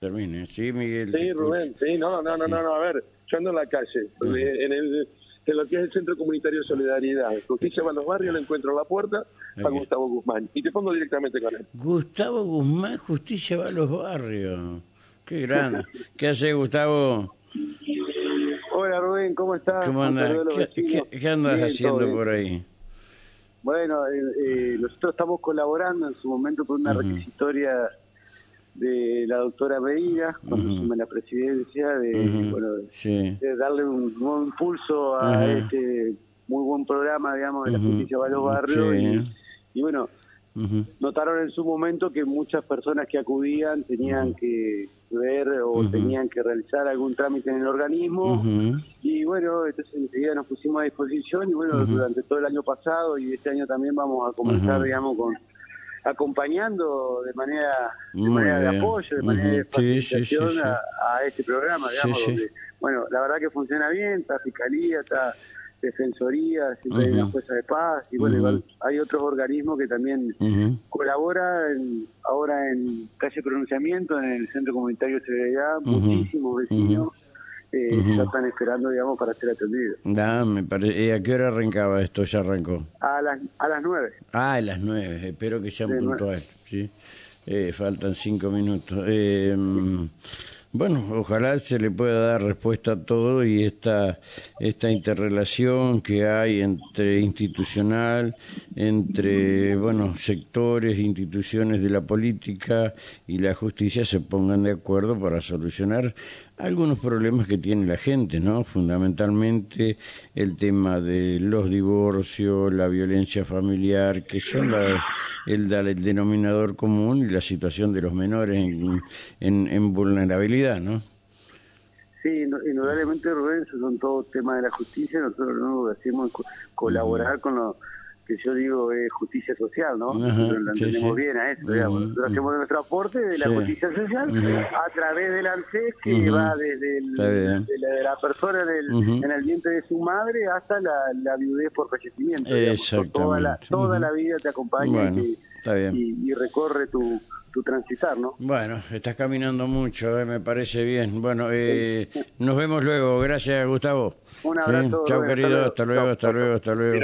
Termine, sí, Miguel. Sí, Rubén, sí, no, no, no, no, no, a ver, yo ando en la calle, en, el, en lo que es el Centro Comunitario de Solidaridad. Justicia va a los barrios, le encuentro a la puerta a Gustavo Guzmán. Y te pongo directamente con él. Gustavo Guzmán, Justicia va a los barrios. Qué grande. ¿Qué hace Gustavo? Hola Rubén, ¿cómo estás? ¿Cómo andas? ¿Qué, qué, andas haciendo por ahí? Bueno, eh, eh, nosotros estamos colaborando en su momento con una requisitoria de la doctora Medina, cuando uh la presidencia, de, bueno, de darle un nuevo impulso a este muy buen programa, digamos, de la justicia para los barrios. Y, bueno, notaron en su momento que muchas personas que acudían tenían que ver o tenían que realizar algún trámite en el organismo. Y bueno, entonces enseguida nos pusimos a disposición y bueno, durante todo el año pasado y este año también vamos a comenzar, digamos, con acompañando de manera de, manera de apoyo, de manera de facilitación a, este programa, digamos, donde, bueno, la verdad que funciona bien, está Fiscalía, está Defensoría, siempre hay una jueza de paz, y bueno, hay otros organismos que también colaboran ahora en calle pronunciamiento, en el Centro Comunitario de Seguridad, muchísimos vecinos eh, ya están esperando, digamos, para ser atendidos. Ah, me parece. ¿A qué hora arrancaba esto? ¿Ya arrancó? A las, a las nueve. Ah, a las nueve. Espero que sean puntuales, ¿sí? Eh, faltan cinco minutos. Eh, bueno, ojalá se le pueda dar respuesta a todo y esta, esta interrelación que hay entre institucional, entre bueno, sectores, instituciones de la política y la justicia se pongan de acuerdo para solucionar algunos problemas que tiene la gente, ¿no? Fundamentalmente el tema de los divorcios, la violencia familiar, que son el, el, denominador común y la situación de los menores en, en, vulnerabilidad, ¿no? Sí, indudablemente, Rubén, son todos temas de la justicia. Nosotros lo que hacemos colaborar con los que yo digo es justicia social, ¿no? Nosotros lo entendemos bien a eso. Nosotros hacemos nuestro aporte de la justicia social a través del ANSES que va desde de, la, persona en el vientre de su madre hasta la, la viudez por fallecimiento. Exactamente. Toda, la, toda la vida te acompaña y, recorre tu, tu transitar, ¿no? Bueno, estás caminando mucho, eh, me parece bien. Bueno, eh, nos vemos luego. Gracias, Gustavo. Un abrazo. Chao, querido. Hasta luego, hasta luego, hasta luego.